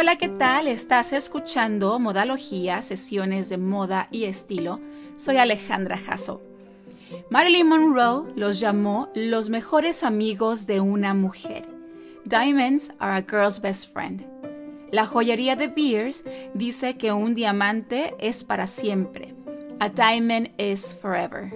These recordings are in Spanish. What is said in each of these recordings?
Hola, ¿qué tal? Estás escuchando Modalogía, sesiones de moda y estilo. Soy Alejandra Jasso. Marilyn Monroe los llamó los mejores amigos de una mujer. Diamonds are a girl's best friend. La joyería de Beers dice que un diamante es para siempre. A diamond is forever.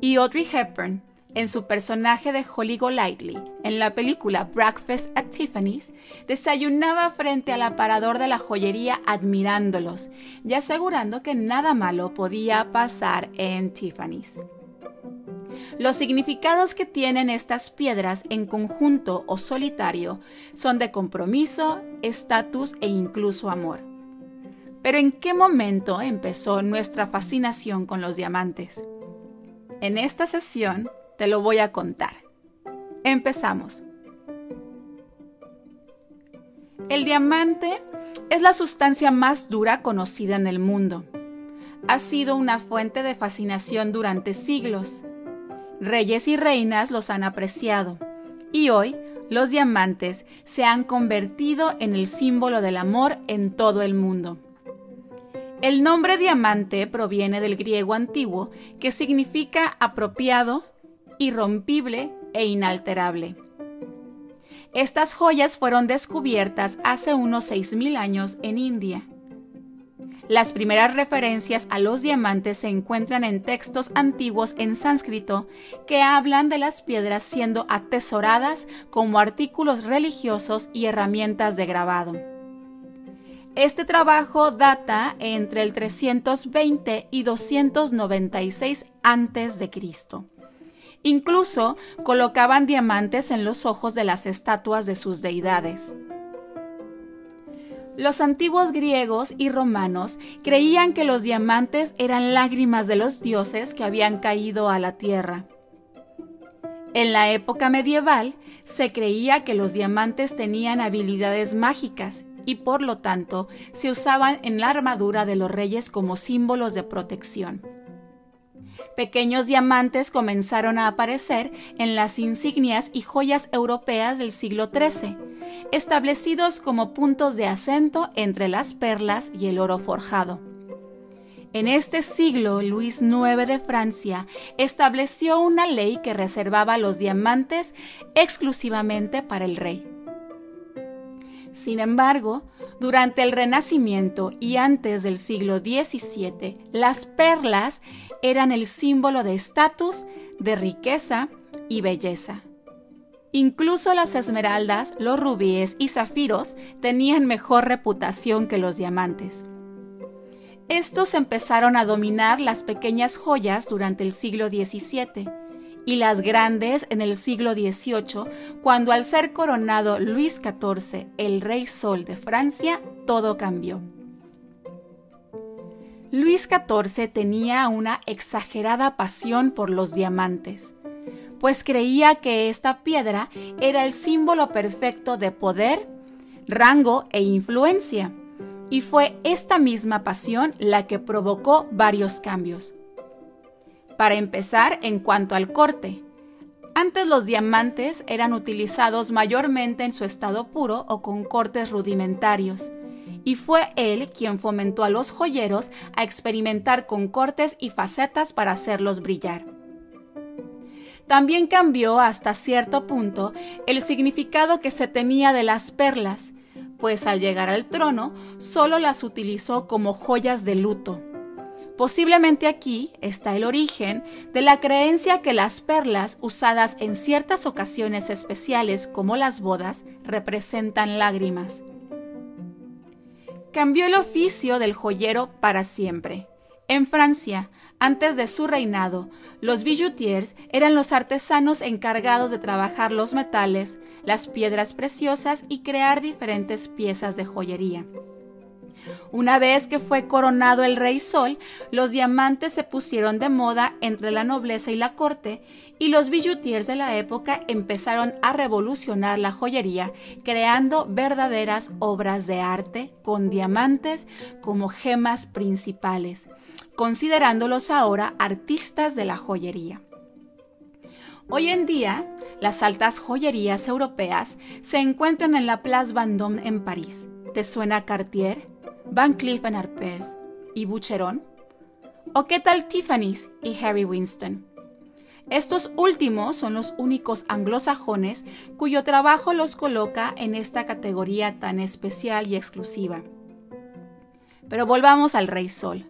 Y Audrey Hepburn en su personaje de Holly Golightly, en la película Breakfast at Tiffany's, desayunaba frente al aparador de la joyería admirándolos y asegurando que nada malo podía pasar en Tiffany's. Los significados que tienen estas piedras en conjunto o solitario son de compromiso, estatus e incluso amor. Pero ¿en qué momento empezó nuestra fascinación con los diamantes? En esta sesión te lo voy a contar. Empezamos. El diamante es la sustancia más dura conocida en el mundo. Ha sido una fuente de fascinación durante siglos. Reyes y reinas los han apreciado y hoy los diamantes se han convertido en el símbolo del amor en todo el mundo. El nombre diamante proviene del griego antiguo que significa apropiado, irrompible e inalterable. Estas joyas fueron descubiertas hace unos 6.000 años en India. Las primeras referencias a los diamantes se encuentran en textos antiguos en sánscrito que hablan de las piedras siendo atesoradas como artículos religiosos y herramientas de grabado. Este trabajo data entre el 320 y 296 a.C. Incluso colocaban diamantes en los ojos de las estatuas de sus deidades. Los antiguos griegos y romanos creían que los diamantes eran lágrimas de los dioses que habían caído a la tierra. En la época medieval se creía que los diamantes tenían habilidades mágicas y por lo tanto se usaban en la armadura de los reyes como símbolos de protección pequeños diamantes comenzaron a aparecer en las insignias y joyas europeas del siglo XIII, establecidos como puntos de acento entre las perlas y el oro forjado. En este siglo, Luis IX de Francia estableció una ley que reservaba los diamantes exclusivamente para el rey. Sin embargo, durante el Renacimiento y antes del siglo XVII, las perlas eran el símbolo de estatus, de riqueza y belleza. Incluso las esmeraldas, los rubíes y zafiros tenían mejor reputación que los diamantes. Estos empezaron a dominar las pequeñas joyas durante el siglo XVII y las grandes en el siglo XVIII, cuando al ser coronado Luis XIV, el rey sol de Francia, todo cambió. Luis XIV tenía una exagerada pasión por los diamantes, pues creía que esta piedra era el símbolo perfecto de poder, rango e influencia, y fue esta misma pasión la que provocó varios cambios. Para empezar, en cuanto al corte, antes los diamantes eran utilizados mayormente en su estado puro o con cortes rudimentarios, y fue él quien fomentó a los joyeros a experimentar con cortes y facetas para hacerlos brillar. También cambió hasta cierto punto el significado que se tenía de las perlas, pues al llegar al trono solo las utilizó como joyas de luto. Posiblemente aquí está el origen de la creencia que las perlas usadas en ciertas ocasiones especiales como las bodas representan lágrimas cambió el oficio del joyero para siempre. En Francia, antes de su reinado, los bijoutiers eran los artesanos encargados de trabajar los metales, las piedras preciosas y crear diferentes piezas de joyería. Una vez que fue coronado el rey Sol, los diamantes se pusieron de moda entre la nobleza y la corte, y los bijoutiers de la época empezaron a revolucionar la joyería, creando verdaderas obras de arte con diamantes como gemas principales, considerándolos ahora artistas de la joyería. Hoy en día, las altas joyerías europeas se encuentran en la Place Vendôme en París ¿Te suena Cartier, Van Cleef Arpels y Boucheron? ¿O qué tal Tiffany's y Harry Winston? Estos últimos son los únicos anglosajones cuyo trabajo los coloca en esta categoría tan especial y exclusiva. Pero volvamos al Rey Sol.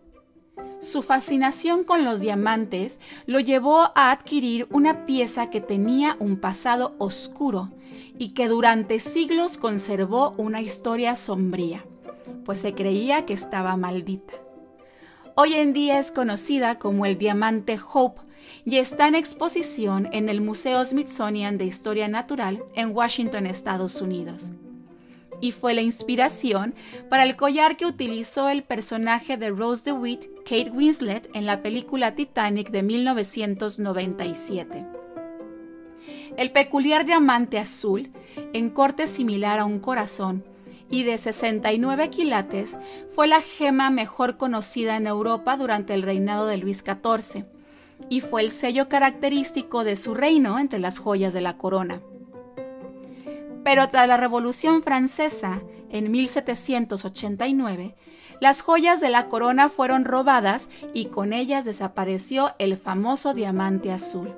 Su fascinación con los diamantes lo llevó a adquirir una pieza que tenía un pasado oscuro y que durante siglos conservó una historia sombría, pues se creía que estaba maldita. Hoy en día es conocida como el diamante Hope y está en exposición en el Museo Smithsonian de Historia Natural en Washington, Estados Unidos. Y fue la inspiración para el collar que utilizó el personaje de Rose DeWitt, Kate Winslet, en la película Titanic de 1997. El peculiar diamante azul, en corte similar a un corazón, y de 69 quilates, fue la gema mejor conocida en Europa durante el reinado de Luis XIV y fue el sello característico de su reino entre las joyas de la corona. Pero tras la Revolución Francesa, en 1789, las joyas de la corona fueron robadas y con ellas desapareció el famoso diamante azul,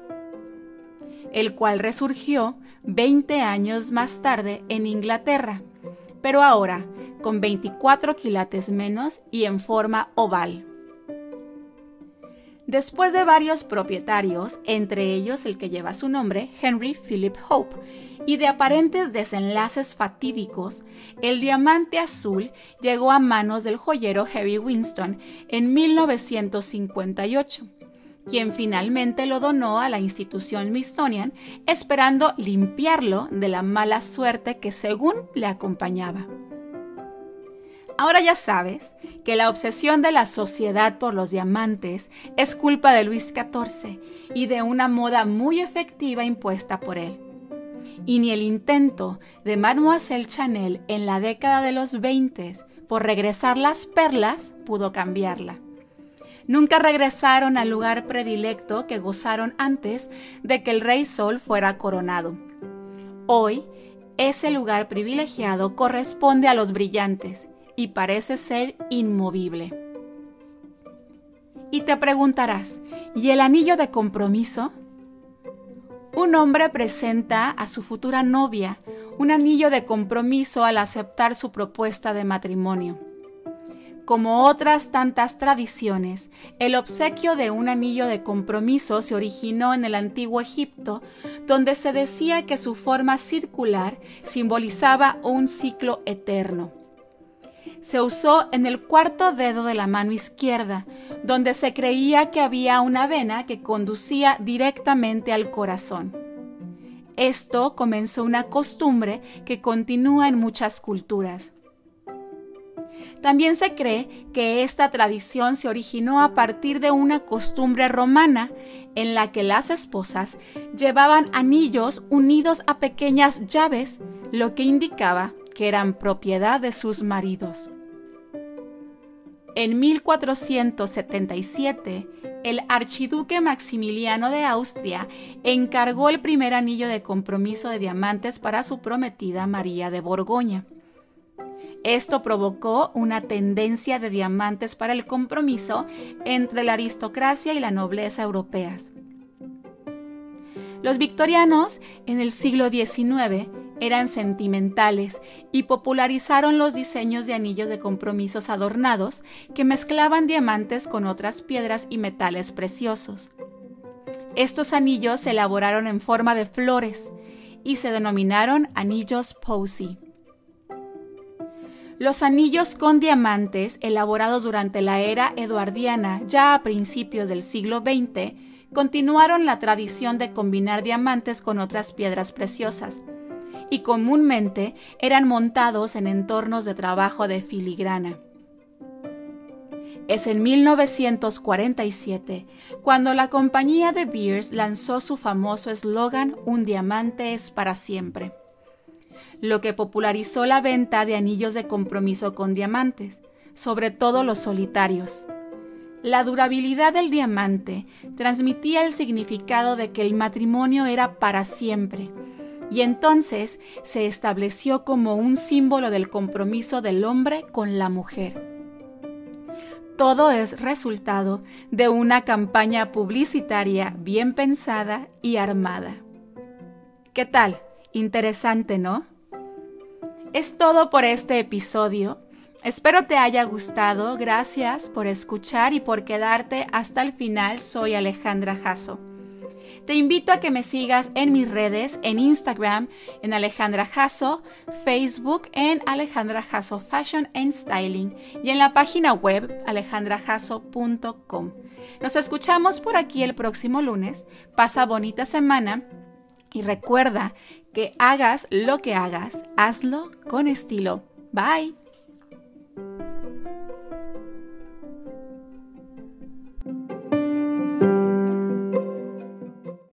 el cual resurgió 20 años más tarde en Inglaterra, pero ahora con 24 quilates menos y en forma oval. Después de varios propietarios, entre ellos el que lleva su nombre, Henry Philip Hope, y de aparentes desenlaces fatídicos, el diamante azul llegó a manos del joyero Harry Winston en 1958, quien finalmente lo donó a la institución Smithsonian, esperando limpiarlo de la mala suerte que según le acompañaba. Ahora ya sabes que la obsesión de la sociedad por los diamantes es culpa de Luis XIV y de una moda muy efectiva impuesta por él. Y ni el intento de Mademoiselle Chanel en la década de los 20 por regresar las perlas pudo cambiarla. Nunca regresaron al lugar predilecto que gozaron antes de que el Rey Sol fuera coronado. Hoy, ese lugar privilegiado corresponde a los brillantes y parece ser inmovible. Y te preguntarás, ¿y el anillo de compromiso? Un hombre presenta a su futura novia un anillo de compromiso al aceptar su propuesta de matrimonio. Como otras tantas tradiciones, el obsequio de un anillo de compromiso se originó en el antiguo Egipto, donde se decía que su forma circular simbolizaba un ciclo eterno se usó en el cuarto dedo de la mano izquierda, donde se creía que había una vena que conducía directamente al corazón. Esto comenzó una costumbre que continúa en muchas culturas. También se cree que esta tradición se originó a partir de una costumbre romana en la que las esposas llevaban anillos unidos a pequeñas llaves, lo que indicaba que eran propiedad de sus maridos. En 1477, el archiduque Maximiliano de Austria encargó el primer anillo de compromiso de diamantes para su prometida María de Borgoña. Esto provocó una tendencia de diamantes para el compromiso entre la aristocracia y la nobleza europeas. Los victorianos, en el siglo XIX, eran sentimentales y popularizaron los diseños de anillos de compromisos adornados que mezclaban diamantes con otras piedras y metales preciosos. Estos anillos se elaboraron en forma de flores y se denominaron anillos Posey. Los anillos con diamantes, elaborados durante la era eduardiana, ya a principios del siglo XX, continuaron la tradición de combinar diamantes con otras piedras preciosas, y comúnmente eran montados en entornos de trabajo de filigrana. Es en 1947 cuando la compañía de Beers lanzó su famoso eslogan Un diamante es para siempre, lo que popularizó la venta de anillos de compromiso con diamantes, sobre todo los solitarios. La durabilidad del diamante transmitía el significado de que el matrimonio era para siempre y entonces se estableció como un símbolo del compromiso del hombre con la mujer. Todo es resultado de una campaña publicitaria bien pensada y armada. ¿Qué tal? Interesante, ¿no? Es todo por este episodio. Espero te haya gustado. Gracias por escuchar y por quedarte hasta el final. Soy Alejandra Jasso. Te invito a que me sigas en mis redes, en Instagram, en Alejandra Jasso, Facebook, en Alejandra Jasso Fashion and Styling y en la página web alejandrajasso.com. Nos escuchamos por aquí el próximo lunes. Pasa bonita semana y recuerda que hagas lo que hagas, hazlo con estilo. Bye.